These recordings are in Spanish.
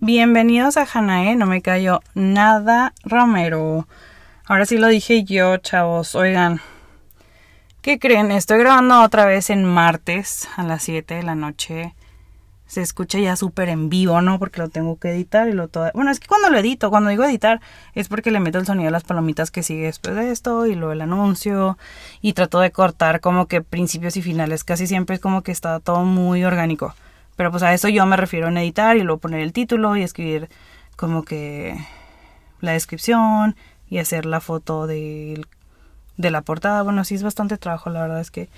Bienvenidos a Hanae, no me cayó nada Romero. Ahora sí lo dije yo, chavos. Oigan, ¿qué creen? Estoy grabando otra vez en martes a las 7 de la noche. Se escucha ya súper en vivo, ¿no? Porque lo tengo que editar y lo todo. Bueno, es que cuando lo edito, cuando digo editar, es porque le meto el sonido a las palomitas que sigue después de esto y luego el anuncio. Y trato de cortar como que principios y finales. Casi siempre es como que está todo muy orgánico. Pero pues a eso yo me refiero en editar y luego poner el título y escribir como que la descripción y hacer la foto de, de la portada. Bueno, sí es bastante trabajo, la verdad es que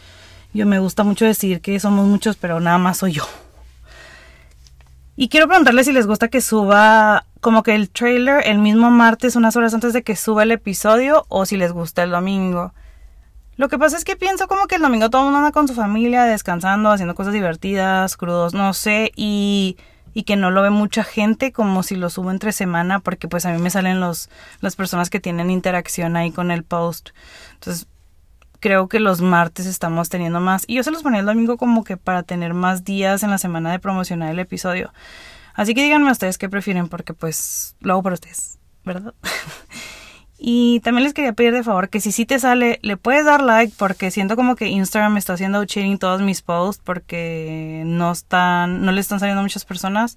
yo me gusta mucho decir que somos muchos, pero nada más soy yo. Y quiero preguntarles si les gusta que suba como que el trailer el mismo martes, unas horas antes de que suba el episodio, o si les gusta el domingo. Lo que pasa es que pienso como que el domingo todo el mundo anda con su familia, descansando, haciendo cosas divertidas, crudos, no sé, y, y que no lo ve mucha gente como si lo subo entre semana, porque pues a mí me salen los, las personas que tienen interacción ahí con el post. Entonces, creo que los martes estamos teniendo más. Y yo se los ponía el domingo como que para tener más días en la semana de promocionar el episodio. Así que díganme ustedes qué prefieren, porque pues lo hago para ustedes, ¿verdad? Y también les quería pedir de favor que si sí te sale, le puedes dar like porque siento como que Instagram está haciendo cheating todos mis posts porque no están, no le están saliendo muchas personas,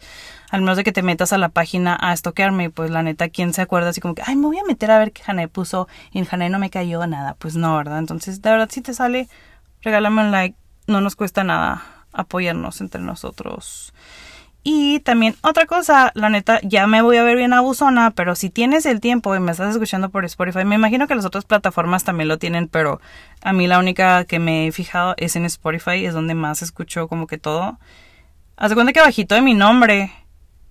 al menos de que te metas a la página a estoquearme pues la neta, ¿quién se acuerda así como que, ay, me voy a meter a ver qué Jane puso y en Jane no me cayó nada? Pues no, ¿verdad? Entonces, de verdad, si te sale, regálame un like, no nos cuesta nada apoyarnos entre nosotros. Y también otra cosa, la neta, ya me voy a ver bien abusona, pero si tienes el tiempo y me estás escuchando por Spotify, me imagino que las otras plataformas también lo tienen, pero a mí la única que me he fijado es en Spotify, es donde más escucho como que todo. Haz de cuenta que bajito de mi nombre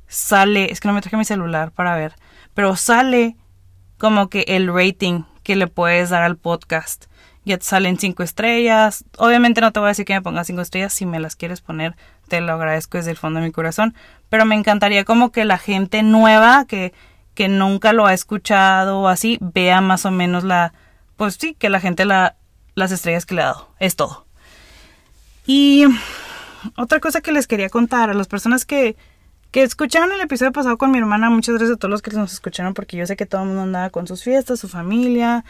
sale, es que no me traje mi celular para ver, pero sale como que el rating que le puedes dar al podcast. Ya te salen cinco estrellas. Obviamente no te voy a decir que me pongas cinco estrellas si me las quieres poner te lo agradezco desde el fondo de mi corazón, pero me encantaría como que la gente nueva que, que nunca lo ha escuchado o así vea más o menos la, pues sí, que la gente la, las estrellas que le ha dado, es todo. Y otra cosa que les quería contar a las personas que, que escucharon el episodio pasado con mi hermana, muchas gracias a todos los que nos escucharon porque yo sé que todo el mundo andaba con sus fiestas, su familia.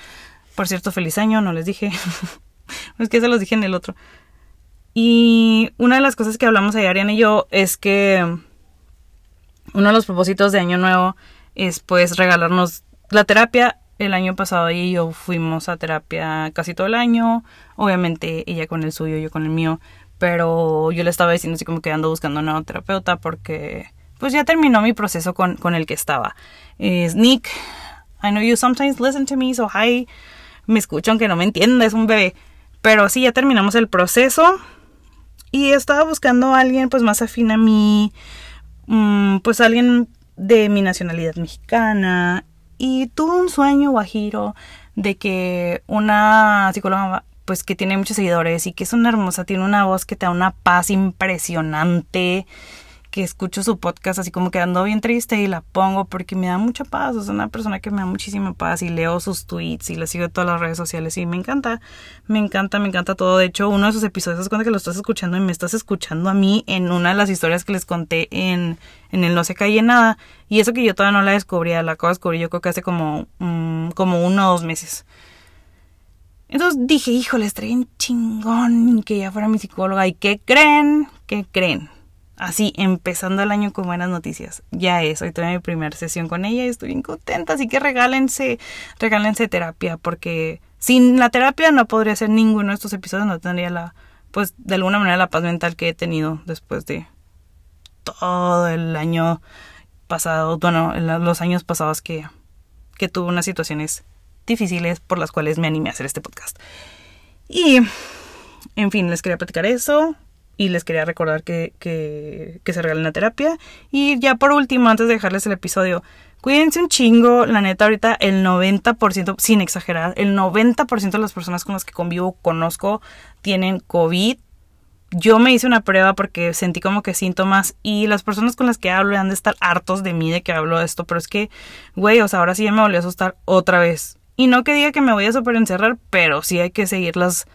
Por cierto, feliz año, no les dije. es que se los dije en el otro. Y una de las cosas que hablamos ayer, Ariana y yo, es que uno de los propósitos de Año Nuevo es pues regalarnos la terapia. El año pasado y yo fuimos a terapia casi todo el año. Obviamente ella con el suyo, yo con el mío. Pero yo le estaba diciendo así como que ando buscando un nuevo terapeuta porque pues ya terminó mi proceso con, con el que estaba. Es Nick. I know you sometimes listen to me, so hi. Me escucho aunque no me entienda, es un bebé. Pero sí, ya terminamos el proceso. Y estaba buscando a alguien pues más afín a mí, mm, pues alguien de mi nacionalidad mexicana. Y tuve un sueño guajiro de que una psicóloga pues que tiene muchos seguidores y que es una hermosa, tiene una voz que te da una paz impresionante que escucho su podcast así como quedando bien triste y la pongo porque me da mucha paz. Es una persona que me da muchísima paz y leo sus tweets y le sigo en todas las redes sociales y me encanta, me encanta, me encanta todo. De hecho, uno de sus episodios cuando que lo estás escuchando y me estás escuchando a mí en una de las historias que les conté en, en el No se calle nada. Y eso que yo todavía no la descubría, la acabo de descubrir yo creo que hace como, mm, como uno o dos meses. Entonces dije, híjole, estaría en chingón que ella fuera mi psicóloga. ¿Y qué creen? ¿Qué creen? Así empezando el año con buenas noticias. Ya es, hoy tuve mi primera sesión con ella y estoy bien contenta, así que regálense, regálense terapia, porque sin la terapia no podría hacer ninguno de estos episodios, no tendría la, pues de alguna manera la paz mental que he tenido después de todo el año pasado, bueno, los años pasados que, que tuve unas situaciones difíciles por las cuales me animé a hacer este podcast. Y, en fin, les quería platicar eso y les quería recordar que, que, se regalen la terapia. Y ya por último, antes de dejarles el episodio, cuídense un chingo, la neta ahorita el 90%, sin exagerar, el 90% de las personas con las que convivo, conozco, tienen COVID. Yo me hice una prueba porque sentí como que síntomas y las personas con las que hablo han de estar hartos de mí de que hablo de esto, pero es que, güey, o sea, ahora sí ya me volvió a asustar otra vez. Y no que diga que me voy a super encerrar, pero sí hay que seguir las,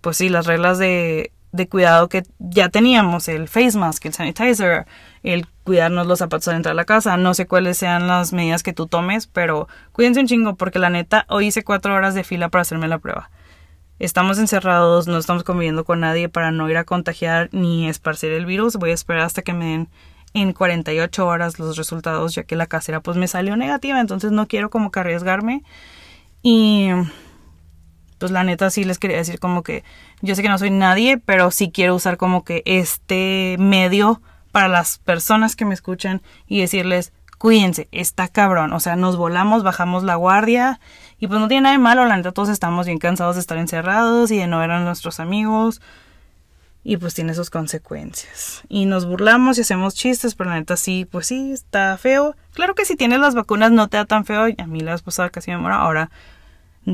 pues sí, las reglas de, de cuidado que ya teníamos, el face mask, el sanitizer, el cuidarnos los zapatos al entrar a la casa. No sé cuáles sean las medidas que tú tomes, pero cuídense un chingo porque la neta, hoy hice cuatro horas de fila para hacerme la prueba. Estamos encerrados, no estamos conviviendo con nadie para no ir a contagiar ni esparcir el virus. Voy a esperar hasta que me den en 48 horas los resultados, ya que la casera pues me salió negativa, entonces no quiero como que arriesgarme. Y pues la neta sí les quería decir como que yo sé que no soy nadie, pero sí quiero usar como que este medio para las personas que me escuchan y decirles, cuídense, está cabrón, o sea, nos volamos, bajamos la guardia y pues no tiene nada de malo, la neta todos estamos bien cansados de estar encerrados y de no ver a nuestros amigos y pues tiene sus consecuencias. Y nos burlamos y hacemos chistes, pero la neta sí, pues sí, está feo. Claro que si tienes las vacunas no te da tan feo, a mí la vez pasada casi me muero, ahora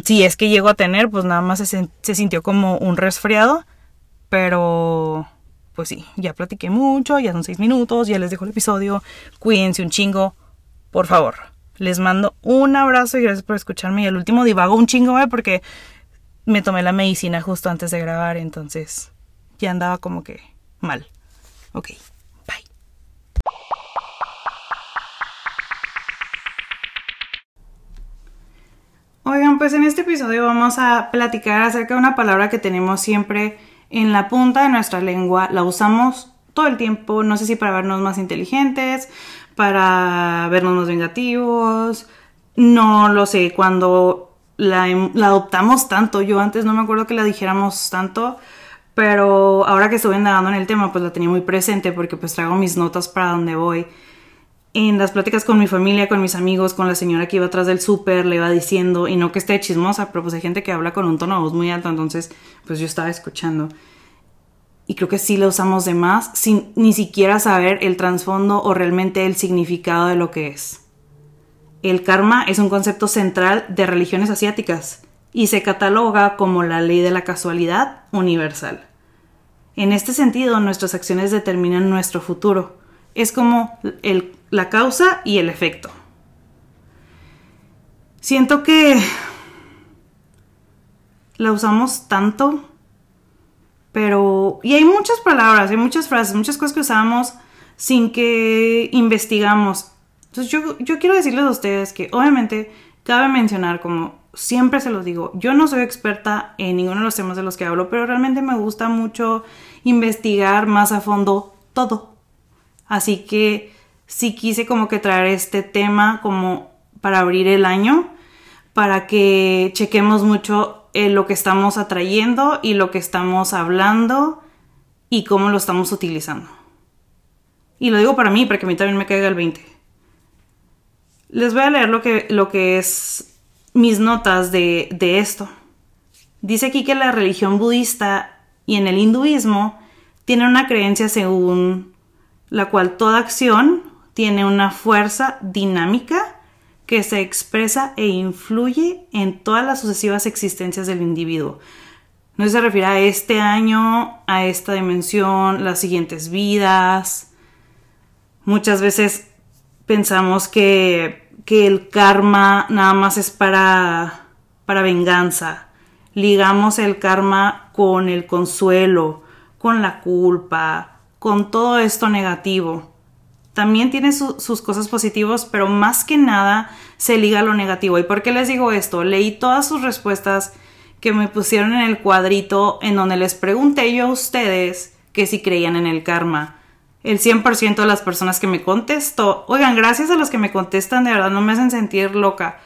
si es que llego a tener, pues nada más se, se sintió como un resfriado, pero pues sí, ya platiqué mucho, ya son seis minutos, ya les dejo el episodio. Cuídense un chingo, por favor. Les mando un abrazo y gracias por escucharme. Y el último divago un chingo, ¿eh? porque me tomé la medicina justo antes de grabar, entonces ya andaba como que mal. Ok, Oigan, pues en este episodio vamos a platicar acerca de una palabra que tenemos siempre en la punta de nuestra lengua, la usamos todo el tiempo, no sé si para vernos más inteligentes, para vernos más vengativos, no lo sé, cuando la, adoptamos tanto, yo antes no me acuerdo que la dijéramos tanto, pero ahora que estuve indagando en el tema, pues la tenía muy presente porque pues traigo mis notas para donde voy. En las pláticas con mi familia, con mis amigos, con la señora que iba atrás del súper, le iba diciendo, y no que esté chismosa, pero pues hay gente que habla con un tono de voz muy alto, entonces pues yo estaba escuchando. Y creo que sí la usamos de más sin ni siquiera saber el trasfondo o realmente el significado de lo que es. El karma es un concepto central de religiones asiáticas y se cataloga como la ley de la casualidad universal. En este sentido, nuestras acciones determinan nuestro futuro. Es como el la causa y el efecto. Siento que la usamos tanto, pero... Y hay muchas palabras, hay muchas frases, muchas cosas que usamos sin que investigamos. Entonces yo, yo quiero decirles a ustedes que obviamente cabe mencionar, como siempre se los digo, yo no soy experta en ninguno de los temas de los que hablo, pero realmente me gusta mucho investigar más a fondo todo. Así que sí quise como que traer este tema como para abrir el año, para que chequemos mucho eh, lo que estamos atrayendo y lo que estamos hablando y cómo lo estamos utilizando. Y lo digo para mí, para que a mí también me caiga el 20. Les voy a leer lo que, lo que es mis notas de, de esto. Dice aquí que la religión budista y en el hinduismo tiene una creencia según la cual toda acción tiene una fuerza dinámica que se expresa e influye en todas las sucesivas existencias del individuo. No se refiere a este año, a esta dimensión, las siguientes vidas. Muchas veces pensamos que, que el karma nada más es para, para venganza. Ligamos el karma con el consuelo, con la culpa, con todo esto negativo también tiene sus cosas positivas, pero más que nada se liga a lo negativo. ¿Y por qué les digo esto? Leí todas sus respuestas que me pusieron en el cuadrito en donde les pregunté yo a ustedes que si creían en el karma. El 100% de las personas que me contestó, oigan, gracias a los que me contestan, de verdad no me hacen sentir loca.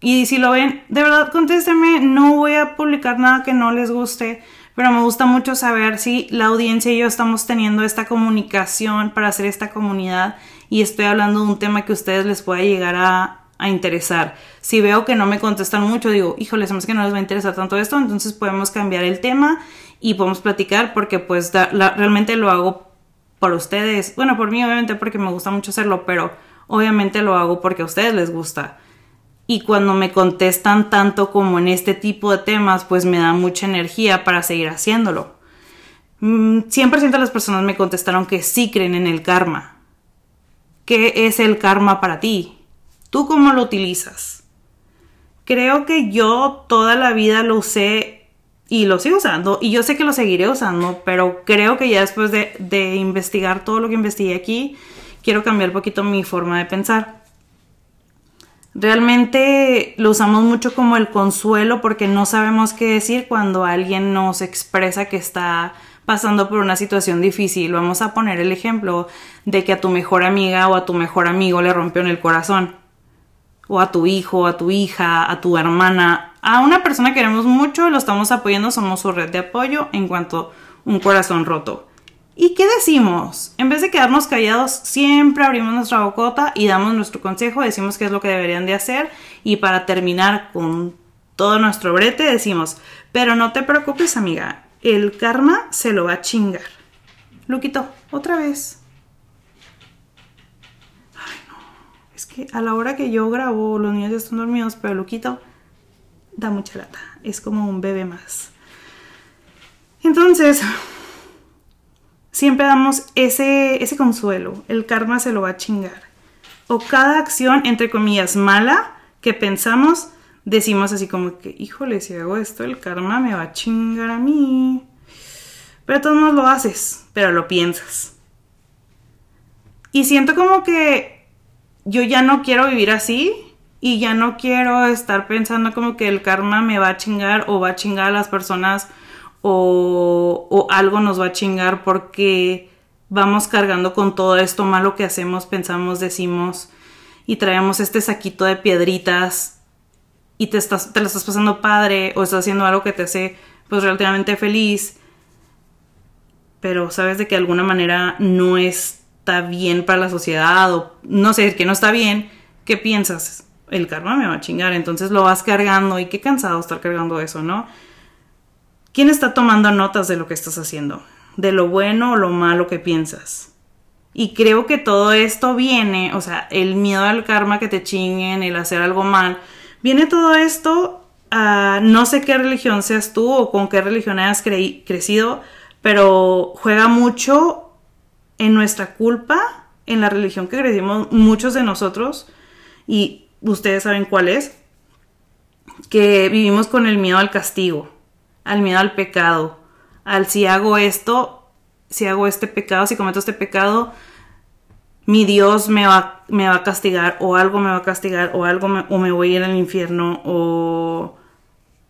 Y si lo ven, de verdad contéstenme, no voy a publicar nada que no les guste pero me gusta mucho saber si la audiencia y yo estamos teniendo esta comunicación para hacer esta comunidad y estoy hablando de un tema que a ustedes les pueda llegar a, interesar. Si veo que no me contestan mucho, digo, híjole, es que no les va a interesar tanto esto, entonces podemos cambiar el tema y podemos platicar porque pues realmente lo hago por ustedes. Bueno, por mí obviamente porque me gusta mucho hacerlo, pero obviamente lo hago porque a ustedes les gusta y cuando me contestan tanto como en este tipo de temas, pues me da mucha energía para seguir haciéndolo. 100% mm, de las personas me contestaron que sí creen en el karma. ¿Qué es el karma para ti? ¿Tú cómo lo utilizas? Creo que yo toda la vida lo usé y lo sigo usando y yo sé que lo seguiré usando, pero creo que ya después de, de investigar todo lo que investigué aquí, quiero cambiar un poquito mi forma de pensar. Realmente lo usamos mucho como el consuelo porque no sabemos qué decir cuando alguien nos expresa que está pasando por una situación difícil. Vamos a poner el ejemplo de que a tu mejor amiga o a tu mejor amigo le rompió en el corazón. O a tu hijo, a tu hija, a tu hermana, a una persona que queremos mucho, lo estamos apoyando, somos su red de apoyo en cuanto a un corazón roto. ¿Y qué decimos? En vez de quedarnos callados, siempre abrimos nuestra bocota y damos nuestro consejo, decimos qué es lo que deberían de hacer y para terminar con todo nuestro brete decimos, pero no te preocupes amiga, el karma se lo va a chingar. Luquito, otra vez. Ay no, es que a la hora que yo grabo los niños ya están dormidos, pero Luquito da mucha lata, es como un bebé más. Entonces, siempre damos ese, ese consuelo, el karma se lo va a chingar. O cada acción, entre comillas, mala que pensamos, decimos así como que, híjole, si hago esto, el karma me va a chingar a mí. Pero tú no lo haces, pero lo piensas. Y siento como que yo ya no quiero vivir así y ya no quiero estar pensando como que el karma me va a chingar o va a chingar a las personas o, algo nos va a chingar porque vamos cargando con todo esto malo que hacemos, pensamos, decimos y traemos este saquito de piedritas y te, estás, te lo estás pasando padre o estás haciendo algo que te hace pues relativamente feliz, pero sabes de que de alguna manera no está bien para la sociedad o no sé, que no está bien, ¿qué piensas? El karma me va a chingar, entonces lo vas cargando y qué cansado estar cargando eso, ¿no? ¿Quién está tomando notas de lo que estás haciendo? De lo bueno o lo malo que piensas. Y creo que todo esto viene, o sea, el miedo al karma que te chinguen, el hacer algo mal, viene todo esto a no sé qué religión seas tú o con qué religión hayas crecido, pero juega mucho en nuestra culpa, en la religión que crecimos muchos de nosotros, y ustedes saben cuál es, que vivimos con el miedo al castigo al miedo al pecado, al si hago esto, si hago este pecado, si cometo este pecado, mi Dios me va, me va a castigar o algo me va a castigar o algo me, o me voy a ir al infierno o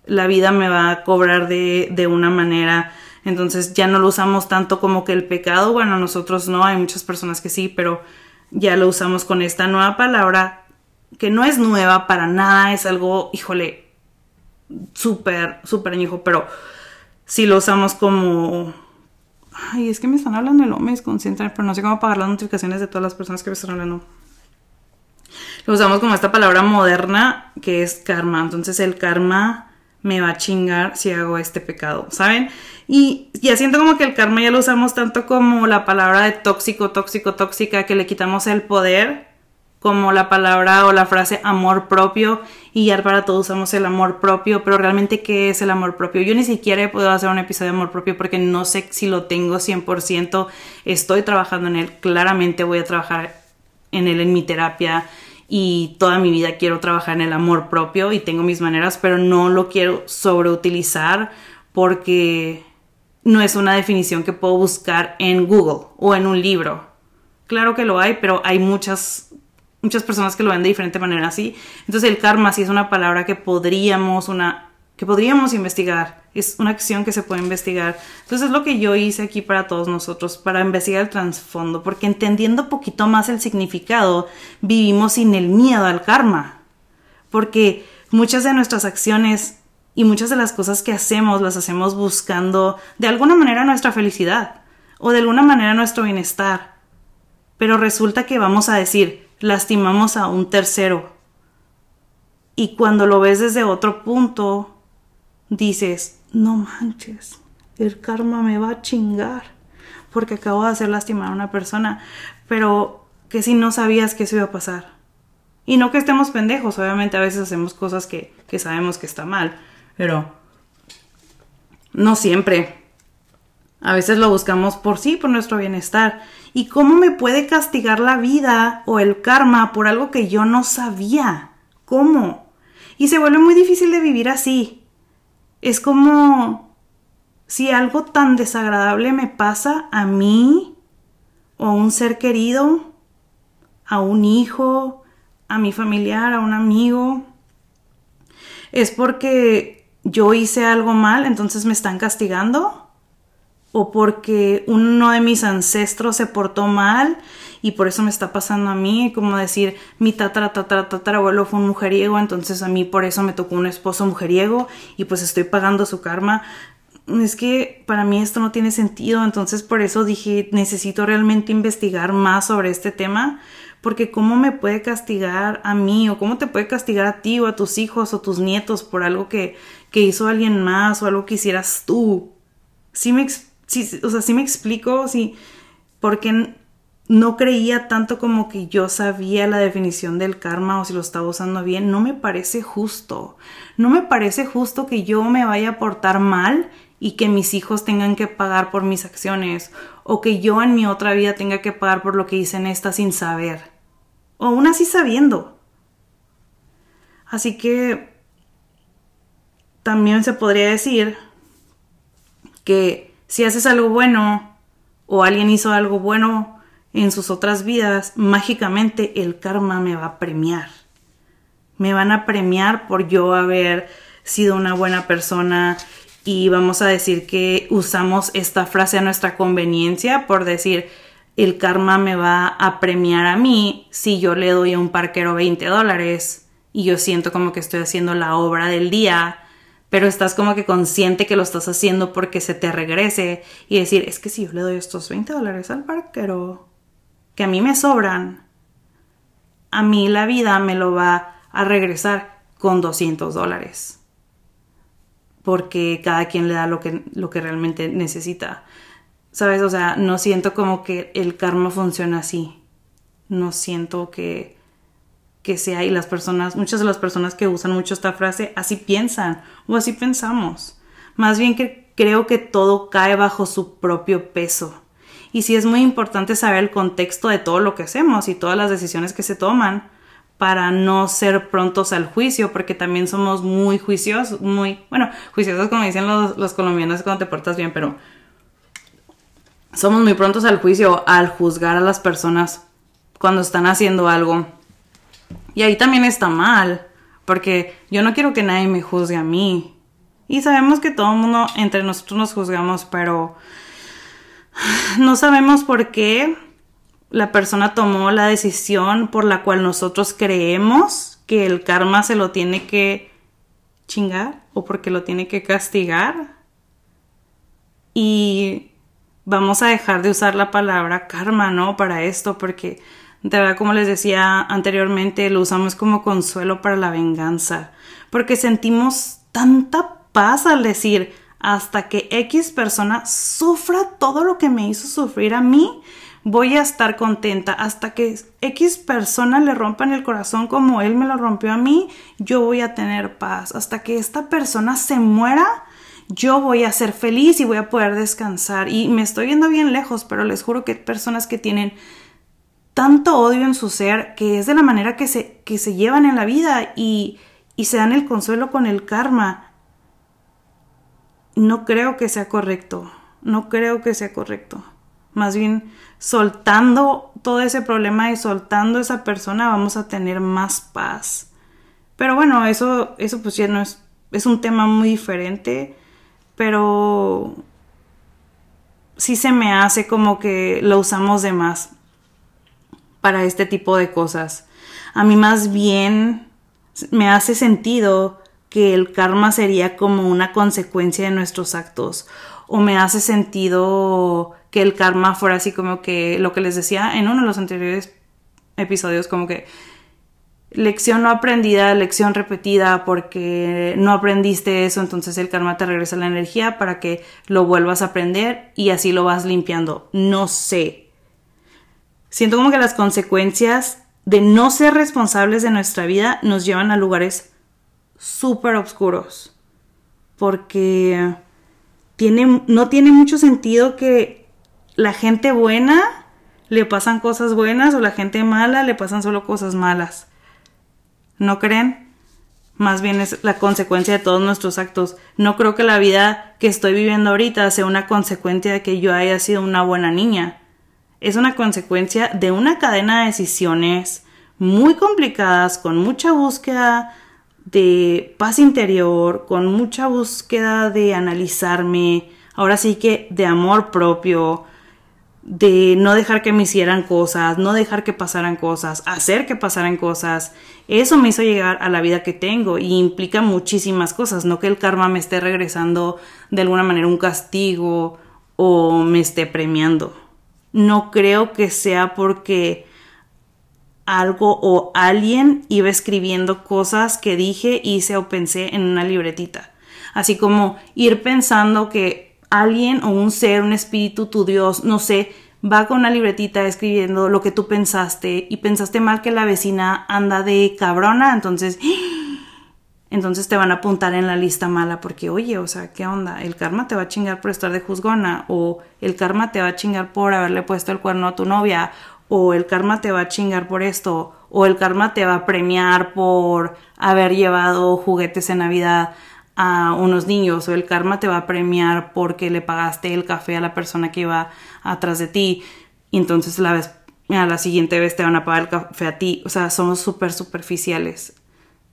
la vida me va a cobrar de, de una manera. Entonces ya no lo usamos tanto como que el pecado, bueno, nosotros no, hay muchas personas que sí, pero ya lo usamos con esta nueva palabra que no es nueva para nada, es algo, híjole, súper, súper añejo, pero si lo usamos como... Ay, es que me están hablando no me desconcentran, pero no sé cómo apagar las notificaciones de todas las personas que me están hablando. Lo usamos como esta palabra moderna que es karma. Entonces el karma me va a chingar si hago este pecado, ¿saben? Y ya siento como que el karma ya lo usamos tanto como la palabra de tóxico, tóxico, tóxica, que le quitamos el poder como la palabra o la frase amor propio y ya para todos usamos el amor propio, pero realmente ¿qué es el amor propio? Yo ni siquiera he podido hacer un episodio de amor propio porque no sé si lo tengo 100%, estoy trabajando en él, claramente voy a trabajar en él en mi terapia y toda mi vida quiero trabajar en el amor propio y tengo mis maneras, pero no lo quiero sobreutilizar porque no es una definición que puedo buscar en Google o en un libro. Claro que lo hay, pero hay muchas muchas personas que lo ven de diferente manera así. Entonces el karma sí es una palabra que podríamos, una, que podríamos investigar. Es una acción que se puede investigar. Entonces es lo que yo hice aquí para todos nosotros, para investigar el trasfondo, porque entendiendo poquito más el significado, vivimos sin el miedo al karma. Porque muchas de nuestras acciones y muchas de las cosas que hacemos las hacemos buscando de alguna manera nuestra felicidad o de alguna manera nuestro bienestar. Pero resulta que vamos a decir, lastimamos a un tercero. Y cuando lo ves desde otro punto, dices, no manches, el karma me va a chingar porque acabo de hacer lastimar a una persona, pero que si no sabías que eso iba a pasar. Y no que estemos pendejos, obviamente a veces hacemos cosas que, que sabemos que está mal, pero no siempre. A veces lo buscamos por sí, por nuestro bienestar. ¿Y cómo me puede castigar la vida o el karma por algo que yo no sabía? ¿Cómo? Y se vuelve muy difícil de vivir así. Es como si algo tan desagradable me pasa a mí o a un ser querido a un hijo, a mi familiar, a un amigo, es porque yo hice algo mal, entonces me están castigando, o porque uno de mis ancestros se portó mal y por eso me está pasando a mí, como decir, mi tatara, tatara, tatarabuelo fue un mujeriego, entonces a mí por eso me tocó un esposo mujeriego y pues estoy pagando su karma. Es que para mí esto no tiene sentido, entonces por eso dije, necesito realmente investigar más sobre este tema, porque cómo me puede castigar a mí o cómo te puede castigar a ti o a tus hijos o tus nietos por algo que, que hizo alguien más o algo que hicieras tú. Sí me, sí, o sea, sí me explico, sí, porque no creía tanto como que yo sabía la definición del karma o si lo estaba usando bien. No me parece justo. No me parece justo que yo me vaya a portar mal y que mis hijos tengan que pagar por mis acciones o que yo en mi otra vida tenga que pagar por lo que hice en esta sin saber o aún así sabiendo. Así que también se podría decir que si haces algo bueno o alguien hizo algo bueno en sus otras vidas, mágicamente el karma me va a premiar. Me van a premiar por yo haber sido una buena persona y vamos a decir que usamos esta frase a nuestra conveniencia por decir el karma me va a premiar a mí si yo le doy a un parquero 20 dólares y yo siento como que estoy haciendo la obra del día, pero estás como que consciente que lo estás haciendo porque se te regrese y decir, es que si yo le doy estos 20 dólares al parquero, que a mí me sobran, a mí la vida me lo va a regresar con 200 dólares porque cada quien le da lo que, lo que realmente necesita. ¿Sabes? O sea, no siento como que el karma funciona así. No siento que, que sea y las personas, muchas de las personas que usan mucho esta frase así piensan o así pensamos. Más bien que creo que todo cae bajo su propio peso. Y sí es muy importante saber el contexto de todo lo que hacemos y todas las decisiones que se toman para no ser prontos al juicio, porque también somos muy juiciosos, muy, bueno, juiciosos como dicen los, los colombianos cuando te portas bien, pero somos muy prontos al juicio al juzgar a las personas cuando están haciendo algo. Y ahí también está mal, porque yo no quiero que nadie me juzgue a mí. Y sabemos que todo el mundo entre nosotros nos juzgamos, pero no sabemos por qué la persona tomó la decisión por la cual nosotros creemos que el karma se lo tiene que chingar o porque lo tiene que castigar. Y vamos a dejar de usar la palabra karma, ¿no? Para esto, porque de verdad, como les decía anteriormente, lo usamos como consuelo para la venganza, porque sentimos tanta paz al decir, hasta que X persona sufra todo lo que me hizo sufrir a mí, voy a estar contenta hasta que X persona le rompan el corazón como él me lo rompió a mí, yo voy a tener paz. Hasta que esta persona se muera, yo voy a ser feliz y voy a poder descansar. Y me estoy viendo bien lejos, pero les juro que hay personas que tienen tanto odio en su ser que es de la manera que se, que se llevan en la vida y, y se dan el consuelo con el karma. No creo que sea correcto. No creo que sea correcto. Más bien, soltando todo ese problema y soltando a esa persona, vamos a tener más paz. Pero bueno, eso, eso pues ya no es, es un tema muy diferente, pero sí se me hace como que lo usamos de más para este tipo de cosas. A mí más bien me hace sentido que el karma sería como una consecuencia de nuestros actos o me hace sentido que el karma fuera así como que lo que les decía en uno de los anteriores episodios, como que lección no aprendida, lección repetida, porque no aprendiste eso, entonces el karma te regresa la energía para que lo vuelvas a aprender y así lo vas limpiando. No sé. Siento como que las consecuencias de no ser responsables de nuestra vida nos llevan a lugares súper oscuros. Porque tiene, no tiene mucho sentido que la gente buena le pasan cosas buenas o la gente mala le pasan solo cosas malas. ¿No creen? Más bien es la consecuencia de todos nuestros actos. No creo que la vida que estoy viviendo ahorita sea una consecuencia de que yo haya sido una buena niña. Es una consecuencia de una cadena de decisiones muy complicadas, con mucha búsqueda de paz interior, con mucha búsqueda de analizarme, ahora sí que de amor propio, de no dejar que me hicieran cosas, no dejar que pasaran cosas, hacer que pasaran cosas. Eso me hizo llegar a la vida que tengo y implica muchísimas cosas, no que el karma me esté regresando de alguna manera un castigo o me esté premiando. No creo que sea porque algo o alguien iba escribiendo cosas que dije, hice o pensé en una libretita. Así como ir pensando que alguien o un ser, un espíritu, tu Dios, no sé, va con una libretita escribiendo lo que tú pensaste y pensaste mal que la vecina anda de cabrona, entonces entonces te van a apuntar en la lista mala porque, oye, o sea, ¿qué onda? El karma te va a chingar por estar de juzgona o el karma te va a chingar por haberle puesto el cuerno a tu novia o el karma te va a chingar por esto, o el karma te va a premiar por haber llevado juguetes en Navidad a unos niños, o el karma te va a premiar porque le pagaste el café a la persona que iba atrás de ti, y entonces la vez, a la siguiente vez te van a pagar el café a ti. O sea, somos súper superficiales.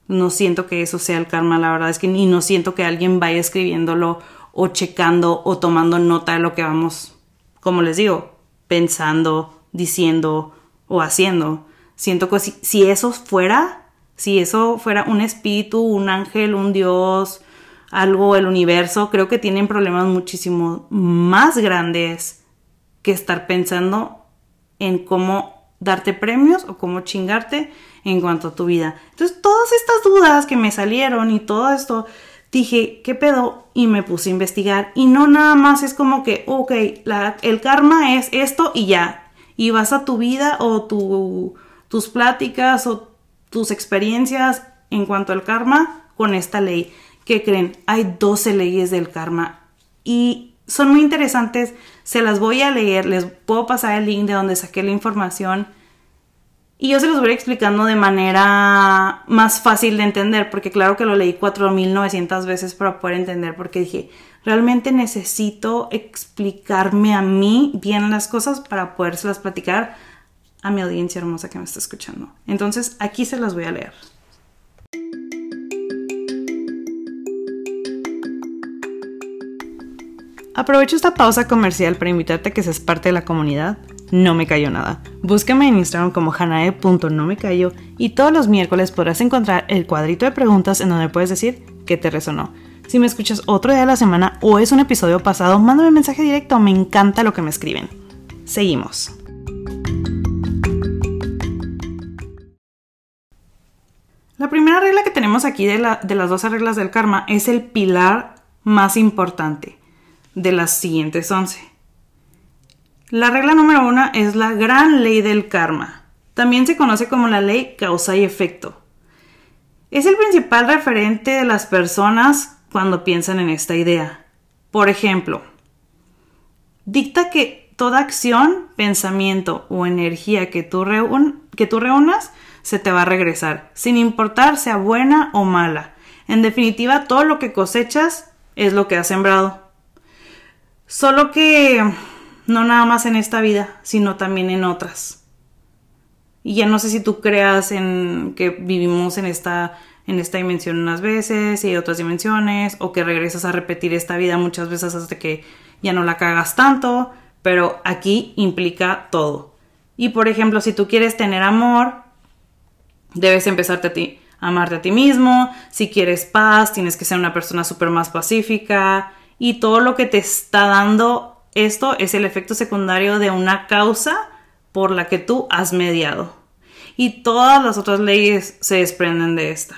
No siento que eso sea el karma, la verdad es que ni no siento que alguien vaya escribiéndolo o checando o tomando nota de lo que vamos, como les digo, pensando, diciendo o haciendo. Siento que si, eso fuera, si eso fuera un espíritu, un ángel, un dios, algo, el universo, creo que tienen problemas muchísimo más grandes que estar pensando en cómo darte premios o cómo chingarte en cuanto a tu vida. Entonces, todas estas dudas que me salieron y todo esto, dije, ¿qué pedo? Y me puse a investigar. Y no nada más es como que, ok, el karma es esto y ya y vas a tu vida o tus pláticas o tus experiencias en cuanto al karma con esta ley. ¿Qué creen? Hay 12 leyes del karma y son muy interesantes. Se las voy a leer, les puedo pasar el link de donde saqué la información y yo se los voy explicando de manera más fácil de entender, porque claro que lo leí 4.900 veces para poder entender, porque dije, realmente necesito explicarme a mí bien las cosas para podérselas platicar a mi audiencia hermosa que me está escuchando. Entonces, aquí se las voy a leer. Aprovecho esta pausa comercial para invitarte a que seas parte de la comunidad no me cayó nada. Búscame en Instagram como hanae.nomecayó y todos los miércoles podrás encontrar el cuadrito de preguntas en donde puedes decir qué te resonó. Si me escuchas otro día de la semana o es un episodio pasado, mándame un mensaje directo, me encanta lo que me escriben. Seguimos. La primera regla que tenemos aquí de, de las 12 reglas del karma es el pilar más importante de las siguientes 11 la regla número uno es la gran ley del karma. También se conoce como la ley causa y efecto. Es el principal referente de las personas cuando piensan en esta idea. Por ejemplo, dicta que toda acción, pensamiento o energía que tú, que tú reúnas se te va a regresar, sin importar sea buena o mala. En definitiva, todo lo que cosechas es lo que has sembrado. Solo que no nada más en esta vida, sino también en otras. Y ya no sé si tú creas en que vivimos en esta, en esta dimensión unas veces y otras dimensiones, o que regresas a repetir esta vida muchas veces hasta que ya no la cagas tanto, pero aquí implica todo. Y por ejemplo, si tú quieres tener amor, debes empezarte a ti, amarte a ti mismo. Si quieres paz, tienes que ser una persona súper más pacífica. Y todo lo que te está dando esto es el efecto secundario de una causa por la que tú has mediado. Y todas las otras leyes se desprenden de esta.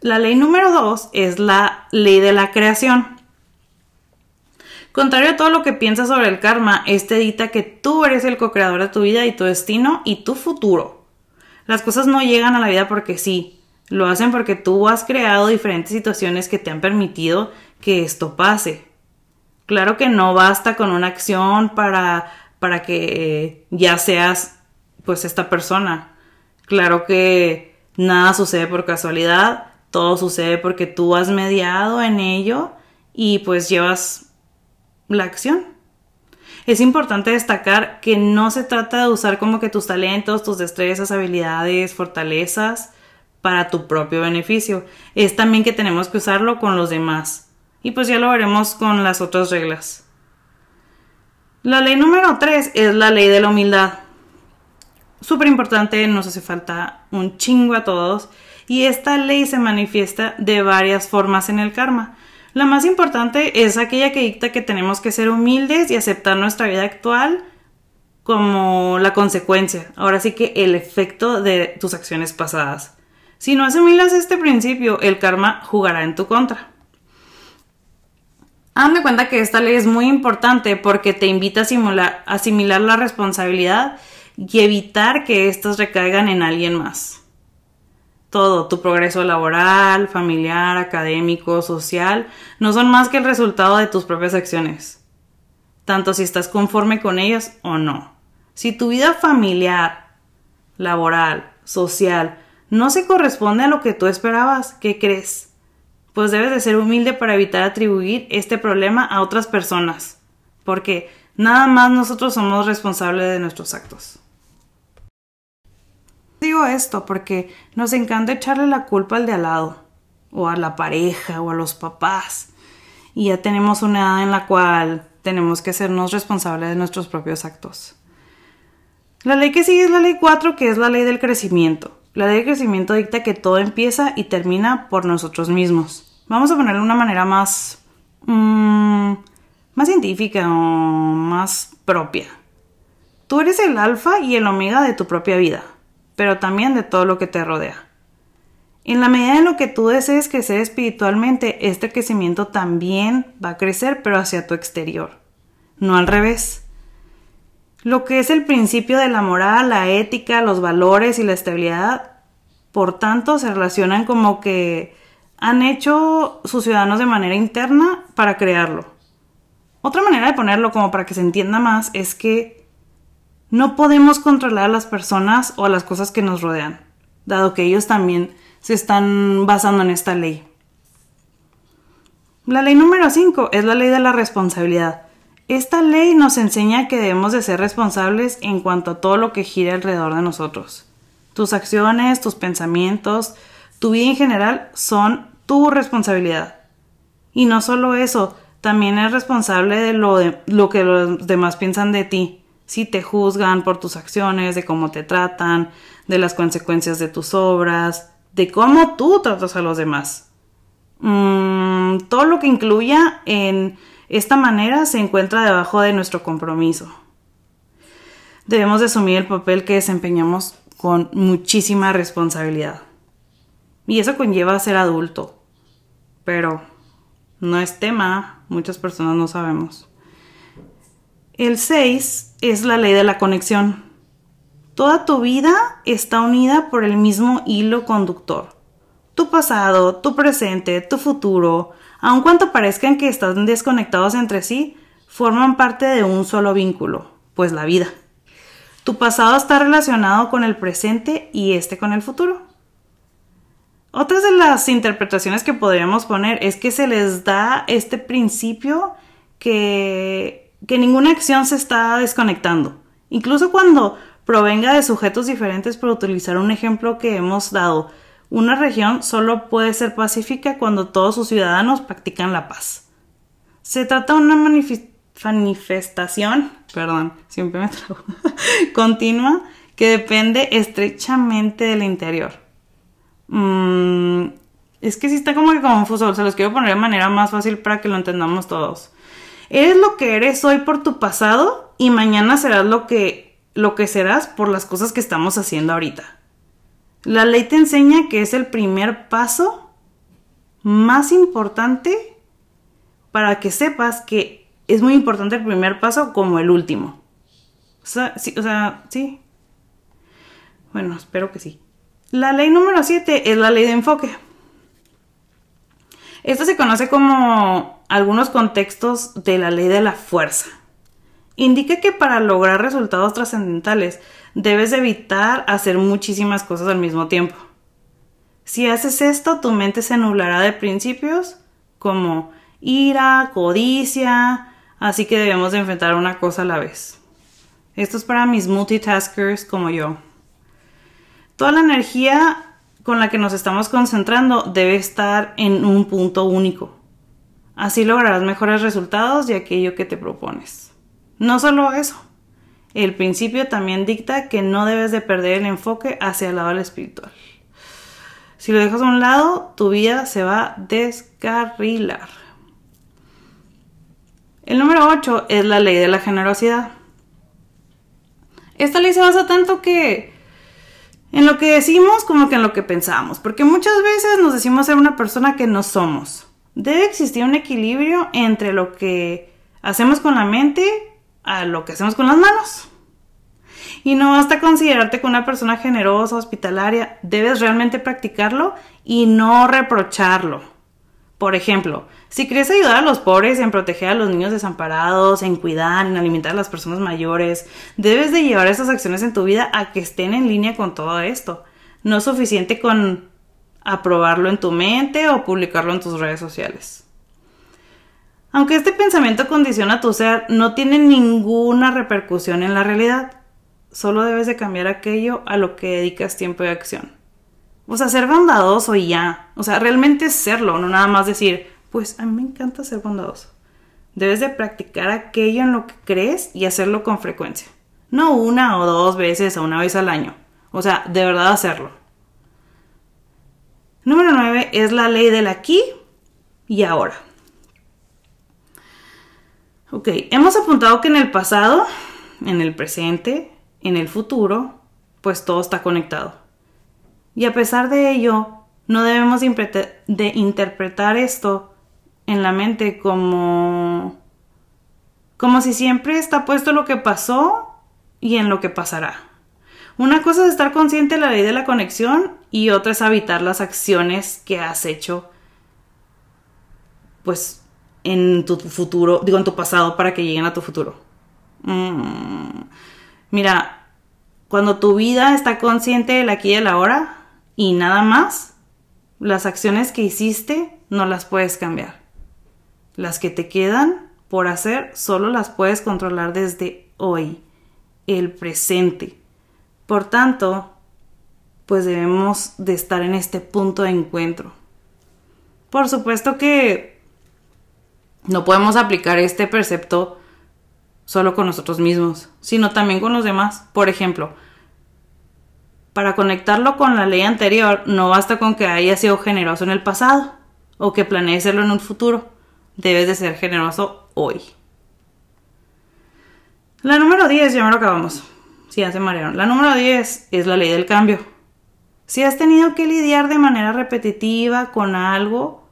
La ley número dos es la ley de la creación. Contrario a todo lo que piensas sobre el karma, este dicta que tú eres el co-creador de tu vida y tu destino y tu futuro. Las cosas no llegan a la vida porque sí, lo hacen porque tú has creado diferentes situaciones que te han permitido que esto pase. Claro que no basta con una acción para, para que ya seas pues esta persona. Claro que nada sucede por casualidad, todo sucede porque tú has mediado en ello y pues llevas la acción. Es importante destacar que no se trata de usar como que tus talentos, tus destrezas, habilidades, fortalezas para tu propio beneficio. Es también que tenemos que usarlo con los demás. Y pues ya lo veremos con las otras reglas. La ley número 3 es la ley de la humildad. Súper importante, nos hace falta un chingo a todos. Y esta ley se manifiesta de varias formas en el karma. La más importante es aquella que dicta que tenemos que ser humildes y aceptar nuestra vida actual como la consecuencia, ahora sí que el efecto de tus acciones pasadas. Si no asimilas este principio, el karma jugará en tu contra. Hazme cuenta que esta ley es muy importante porque te invita a asimilar la responsabilidad y evitar que éstas recaigan en alguien más todo, tu progreso laboral, familiar, académico, social, no son más que el resultado de tus propias acciones, tanto si estás conforme con ellas o no. Si tu vida familiar, laboral, social, no se corresponde a lo que tú esperabas, ¿qué crees? Pues debes de ser humilde para evitar atribuir este problema a otras personas, porque nada más nosotros somos responsables de nuestros actos digo esto porque nos encanta echarle la culpa al de al lado, o a la pareja, o a los papás. Y ya tenemos una edad en la cual tenemos que sernos responsables de nuestros propios actos. La ley que sigue es la ley 4, que es la ley del crecimiento. La ley del crecimiento dicta que todo empieza y termina por nosotros mismos. Vamos a ponerle una manera más... Mmm, más científica o más propia. Tú eres el alfa y el omega de tu propia vida pero también de todo lo que te rodea. En la medida en lo que tú desees crecer espiritualmente, este crecimiento también va a crecer, pero hacia tu exterior, no al revés. Lo que es el principio de la moral, la ética, los valores y la estabilidad, por tanto, se relacionan como que han hecho sus ciudadanos de manera interna para crearlo. Otra manera de ponerlo como para que se entienda más es que no podemos controlar a las personas o a las cosas que nos rodean, dado que ellos también se están basando en esta ley. La ley número 5 es la ley de la responsabilidad. Esta ley nos enseña que debemos de ser responsables en cuanto a todo lo que gira alrededor de nosotros. Tus acciones, tus pensamientos, tu vida en general son tu responsabilidad. Y no solo eso, también es responsable de lo, de, lo que los demás piensan de ti si te juzgan por tus acciones, de cómo te tratan, de las consecuencias de tus obras, de cómo tú tratas a los demás. Mm, todo lo que incluya en esta manera se encuentra debajo de nuestro compromiso. Debemos de asumir el papel que desempeñamos con muchísima responsabilidad. Y eso conlleva ser adulto. Pero no es tema, muchas personas no sabemos. El 6 es la ley de la conexión. Toda tu vida está unida por el mismo hilo conductor. Tu pasado, tu presente, tu futuro, aun cuando parezcan que están desconectados entre sí, forman parte de un solo vínculo, pues la vida. Tu pasado está relacionado con el presente y este con el futuro. Otras de las interpretaciones que podríamos poner es que se les da este principio que que ninguna acción se está desconectando. Incluso cuando provenga de sujetos diferentes, por utilizar un ejemplo que hemos dado, una región solo puede ser pacífica cuando todos sus ciudadanos practican la paz. Se trata de una manifestación, perdón, siempre me trago, continua que depende estrechamente del interior. Mm, es que sí está como que confuso, se los quiero poner de manera más fácil para que lo entendamos todos. Eres lo que eres hoy por tu pasado y mañana serás lo que, lo que serás por las cosas que estamos haciendo ahorita. La ley te enseña que es el primer paso más importante para que sepas que es muy importante el primer paso como el último. O sea, sí. Bueno, espero que sí. La ley número 7 es la ley de enfoque. Esta se conoce como algunos contextos de la ley de la fuerza. Indica que para lograr resultados trascendentales debes evitar hacer muchísimas cosas al mismo tiempo. Si haces esto, tu mente se nublará de principios como ira, codicia, Así que debemos de enfrentar una cosa a la vez. Esto es para mis multitaskers como yo. Toda la energía con la que nos estamos concentrando debe estar en un punto único. Así lograrás mejores resultados de aquello que te propones. No solo eso, el principio también dicta que no debes de perder el enfoque hacia el lado espiritual. Si lo dejas a un lado, tu vida se va a descarrilar. El número 8 es la ley de la generosidad. Esta ley se basa tanto que en lo que decimos como que en lo que pensamos, porque muchas veces nos decimos ser una persona que no somos. Debe existir un equilibrio entre lo que hacemos con la mente a lo que hacemos con las manos. Y no basta considerarte con una persona generosa, hospitalaria, debes realmente practicarlo y no reprocharlo. Por ejemplo, si quieres ayudar a los pobres en proteger a los niños desamparados, en cuidar, en alimentar a las personas mayores, debes de llevar esas acciones en tu vida a que estén en línea con todo esto. No es suficiente con aprobarlo en tu mente o publicarlo en tus redes sociales. Aunque este pensamiento condiciona tu ser, no tiene ninguna repercusión en la realidad. Solo debes de cambiar aquello a lo que dedicas tiempo y acción. O sea, ser bondadoso y ya. O sea, realmente serlo, no nada más decir, pues a mí me encanta ser bondadoso. Debes de practicar aquello en lo que crees y hacerlo con frecuencia. No una o dos veces o una vez al año. O sea, de verdad hacerlo. Número 9 es la ley del aquí y ahora. Ok, hemos apuntado que en el pasado, en el presente, en el futuro, pues todo está conectado. Y a pesar de ello, no debemos de interpretar esto en la mente como como si siempre está puesto lo que pasó y en lo que pasará. Una cosa es estar consciente de la ley de la conexión y otra es habitar las acciones que has hecho pues en tu futuro, digo en tu pasado para que lleguen a tu futuro. Mm. Mira, cuando tu vida está consciente del aquí y del ahora y nada más, las acciones que hiciste no las puedes cambiar. Las que te quedan por hacer solo las puedes controlar desde hoy, el presente. Por tanto, pues debemos de estar en este punto de encuentro. Por supuesto que no podemos aplicar este precepto solo con nosotros mismos, sino también con los demás. Por ejemplo, para conectarlo con la ley anterior, no basta con que haya sido generoso en el pasado o que planees serlo en un futuro. Debes de ser generoso hoy. La número 10, ya me lo acabamos. Si ya se marearon. La número 10 es la ley del cambio. Si has tenido que lidiar de manera repetitiva con algo,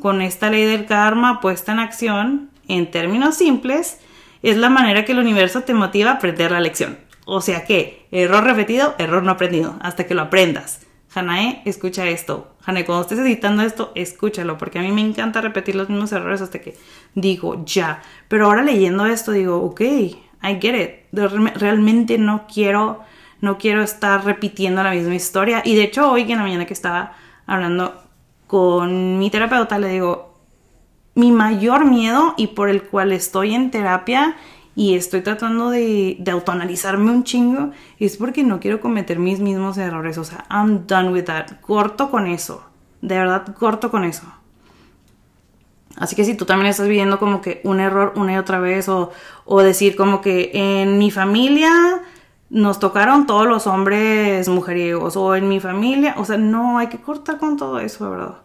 con esta ley del karma puesta en acción, en términos simples, es la manera que el universo te motiva a aprender la lección. O sea que, error repetido, error no aprendido, hasta que lo aprendas. Hanae, escucha esto. Hanae, cuando estés editando esto, escúchalo, porque a mí me encanta repetir los mismos errores hasta que digo ya. Pero ahora leyendo esto digo, ok, I get it. Realmente no quiero, no quiero estar repitiendo la misma historia. Y de hecho, hoy en la mañana que estaba hablando con mi terapeuta le digo, mi mayor miedo y por el cual estoy en terapia y estoy tratando de, autoanalizarme un chingo es porque no quiero cometer mis mismos errores. O sea, I'm done with that. Corto con eso. De verdad, corto con eso. Así que si tú también estás viviendo como que un error una y otra vez o, o decir como que en mi familia nos tocaron todos los hombres mujeriegos o en mi familia, o sea, no, hay que cortar con todo eso, ¿verdad?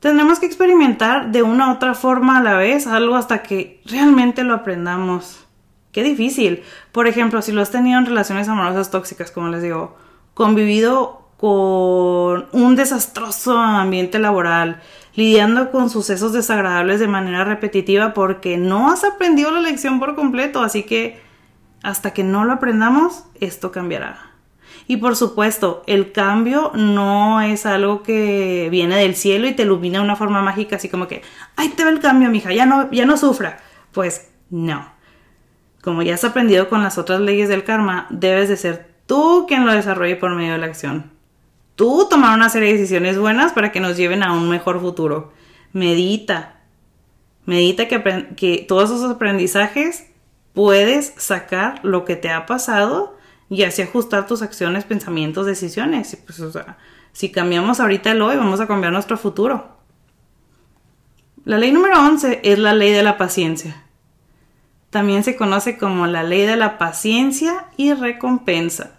Tendremos que experimentar de una u otra forma a la vez algo hasta que realmente lo aprendamos. Qué difícil. Por ejemplo, si lo has tenido en relaciones amorosas tóxicas, como les digo, convivido con un desastroso ambiente laboral, lidiando con sucesos desagradables de manera repetitiva porque no has aprendido la lección por completo, así que hasta que no lo aprendamos, esto cambiará. Y por supuesto, el cambio no es algo que viene del cielo y te ilumina de una forma mágica, así como que, ay, te ve el cambio, mija, ya no, ya no sufra. Pues no. Como ya has aprendido con las otras leyes del karma, debes de ser tú quien lo desarrolle por medio de la acción. Tú tomar una serie de decisiones buenas para que nos lleven a un mejor futuro. Medita. Medita que, que todos esos aprendizajes puedes sacar lo que te ha pasado y así ajustar tus acciones, pensamientos, decisiones. Pues, si cambiamos ahorita el hoy, vamos a cambiar nuestro futuro. La ley número 11 es la ley de la paciencia. También se conoce como la ley de la paciencia y recompensa.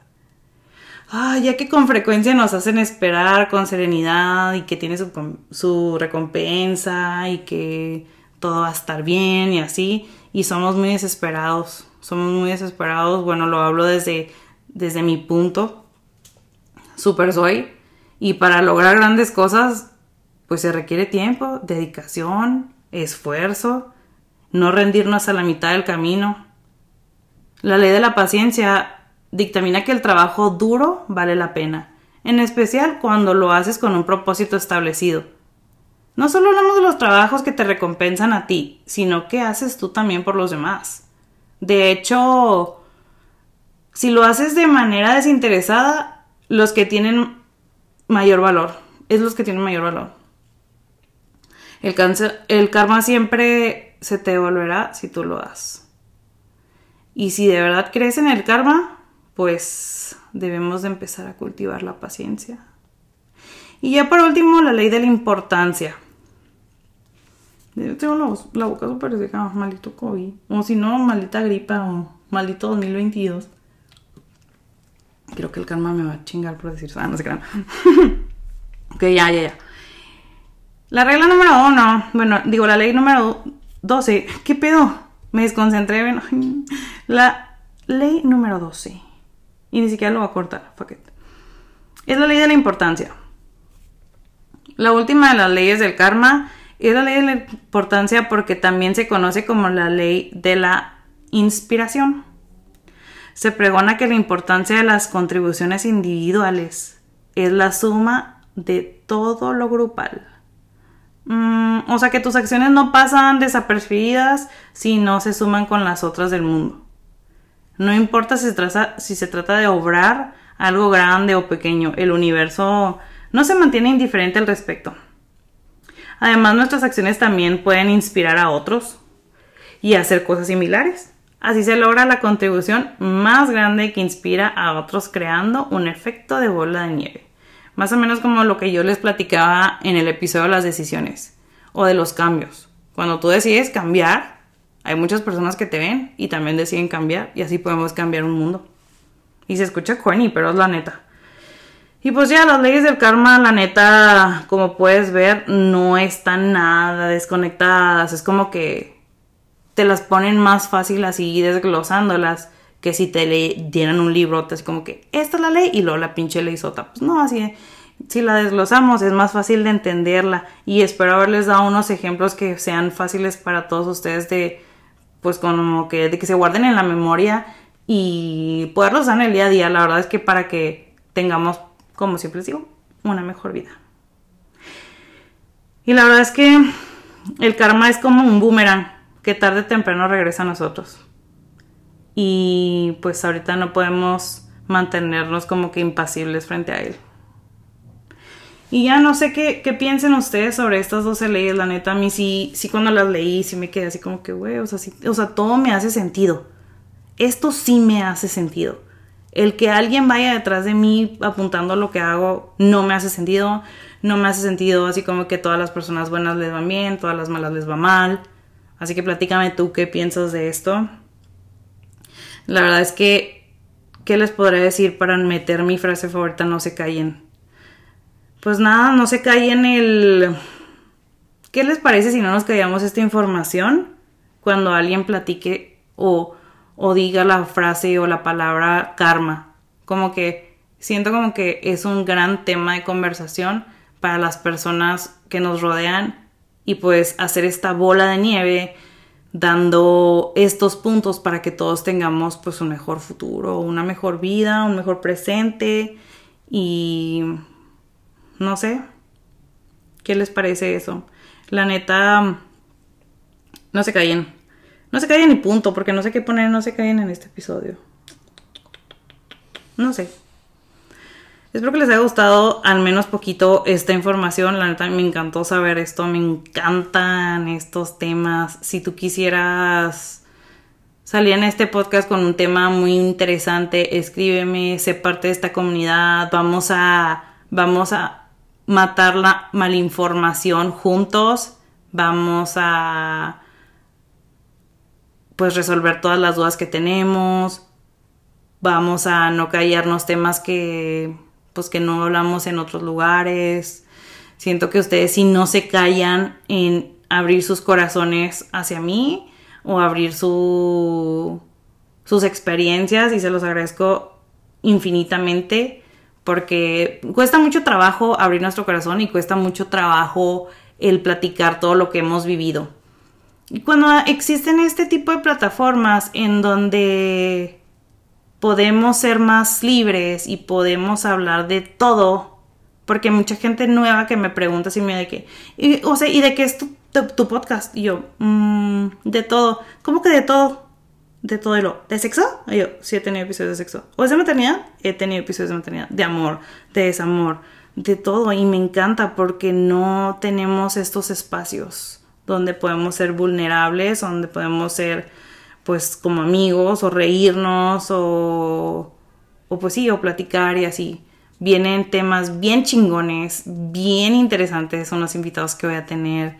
Ah, ya que con frecuencia nos hacen esperar con serenidad y que tiene su, su recompensa y que todo va a estar bien y así, y somos muy desesperados, somos muy desesperados, bueno, lo hablo desde, desde mi punto, super soy, y para lograr grandes cosas, pues se requiere tiempo, dedicación, esfuerzo, no rendirnos a la mitad del camino. La ley de la paciencia dictamina que el trabajo duro vale la pena, en especial cuando lo haces con un propósito establecido. No solo hablamos de los trabajos que te recompensan a ti, sino que haces tú también por los demás. De hecho, si lo haces de manera desinteresada, los que tienen mayor valor, es los que tienen mayor valor. El, el karma siempre se te devolverá si tú lo das. Y si de verdad crees en el karma, pues debemos de empezar a cultivar la paciencia. Y ya por último, la ley de la importancia. Yo tengo la, boca súper seca, maldito COVID. O si no, maldita gripa o maldito 2022. Creo que el karma me va a chingar por decir. Ah, no sé qué. ok, ya, ya, ya. La regla número uno, bueno, digo, la ley número 12. ¿Qué pedo? Me desconcentré. Bueno, la ley número 12. Y ni siquiera lo voy a cortar. Fuck Es la ley de la importancia. La última de las leyes del karma es la ley de la importancia porque también se conoce como la ley de la inspiración. Se pregona que la importancia de las contribuciones individuales es la suma de todo lo grupal. Mm, o sea que tus acciones no pasan desapercibidas si no se suman con las otras del mundo. No importa si se, si se trata de obrar algo grande o pequeño, el universo no se mantiene indiferente al respecto. Además, nuestras acciones también pueden inspirar a otros y hacer cosas similares. Así se logra la contribución más grande que inspira a otros creando un efecto de bola de nieve. Más o menos como lo que yo les platicaba en el episodio de las decisiones o de los cambios. Cuando tú decides cambiar, hay muchas personas que te ven y también deciden cambiar y así podemos cambiar un mundo. Y se escucha corny, pero es la neta. Y pues ya las leyes del karma, la neta, como puedes ver, no están nada desconectadas. Es como que te las ponen más fácil así desglosándolas que si te le dieran un libro, es como que esta es la ley y luego la pinche ley sota. Pues no, así si la desglosamos es más fácil de entenderla y espero haberles dado unos ejemplos que sean fáciles para todos ustedes de pues como que de que se guarden en la memoria y poderlos usar en el día a día. La verdad es que para que tengamos como siempre les digo, una mejor vida. Y la verdad es que el karma es como un boomerang que tarde o temprano regresa a nosotros. Y pues ahorita no podemos mantenernos como que impasibles frente a él. Y ya no sé qué, piensen ustedes sobre estas 12 leyes, la neta, a mí sí, sí cuando las leí, sí me quedé así como que, güey, o sea, o sea, todo me hace sentido. Esto sí me hace sentido. El que alguien vaya detrás de mí apuntando lo que hago no me hace sentido. No me hace sentido así como que todas las personas buenas les van bien, todas las malas les va mal. Así que platícame tú qué piensas de esto. La verdad es que, ¿qué les podré decir para meter mi frase favorita? No se callen. Pues nada, no se callen el... ¿Qué les parece si no nos callamos esta información cuando alguien platique o o diga la frase o la palabra karma. Como que siento como que es un gran tema de conversación para las personas que nos rodean y pues hacer esta bola de nieve dando estos puntos para que todos tengamos pues un mejor futuro, una mejor vida, un mejor presente y no sé, ¿qué les parece eso? La neta, no se callen, no se callen ni punto, porque no sé qué poner, no se callen en este episodio. No sé. Espero que les haya gustado al menos poquito esta información. La neta me encantó saber esto, me encantan estos temas. Si tú quisieras salir en este podcast con un tema muy interesante, escríbeme, sé parte de esta comunidad, vamos a vamos a matar la malinformación juntos, vamos a pues resolver todas las dudas que tenemos, vamos a no callarnos temas que pues que no hablamos en otros lugares. Siento que ustedes si no se callan en abrir sus corazones hacia mí o abrir su, sus experiencias y se los agradezco infinitamente porque cuesta mucho trabajo abrir nuestro corazón y cuesta mucho trabajo el platicar todo lo que hemos vivido. Y cuando existen este tipo de plataformas en donde podemos ser más libres y podemos hablar de todo, porque mucha gente nueva que me pregunta si me de qué, y, o sea, ¿y de qué es tu, podcast? Y yo, mmm, de todo. ¿Cómo que de todo? De todo lo. ¿De sexo? Y yo, sí he tenido episodios de sexo. ¿O es de maternidad? He tenido episodios de maternidad. De amor, de desamor, de todo. Y me encanta porque no tenemos estos espacios donde podemos ser vulnerables, donde podemos ser pues como amigos o reírnos o, o pues sí, o platicar y así. Vienen temas bien chingones, bien interesantes, son los invitados que voy a tener.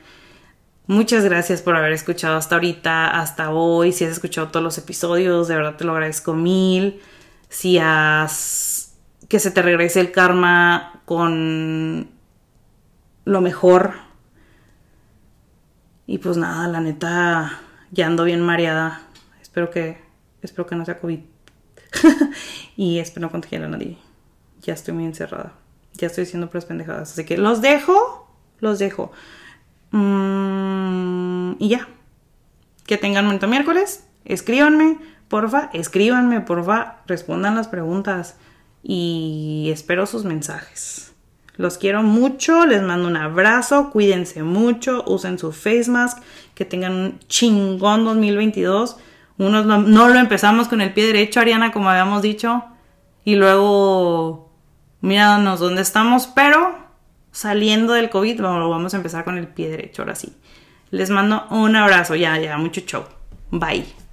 Muchas gracias por haber escuchado hasta ahorita, hasta hoy. Si has escuchado todos los episodios, de verdad te lo agradezco mil. Si has... que se te regrese el karma con lo mejor y pues nada, la neta, ya ando bien mareada. Espero que, espero que no sea COVID. y espero no contagiar a nadie. Ya estoy muy encerrada. Ya estoy haciendo puras pendejadas. Así que los dejo, los dejo. Mm, y ya. Que tengan momento miércoles. Escríbanme, porfa. Escríbanme, porfa. Respondan las preguntas. Y espero sus mensajes. Los quiero mucho, les mando un abrazo, cuídense mucho, usen su face mask, que tengan un chingón 2022. Unos no lo empezamos con el pie derecho, Ariana, como habíamos dicho, y luego míranos dónde estamos, pero saliendo del COVID vamos a empezar con el pie derecho, ahora sí. Les mando un abrazo, ya, ya, mucho show. Bye.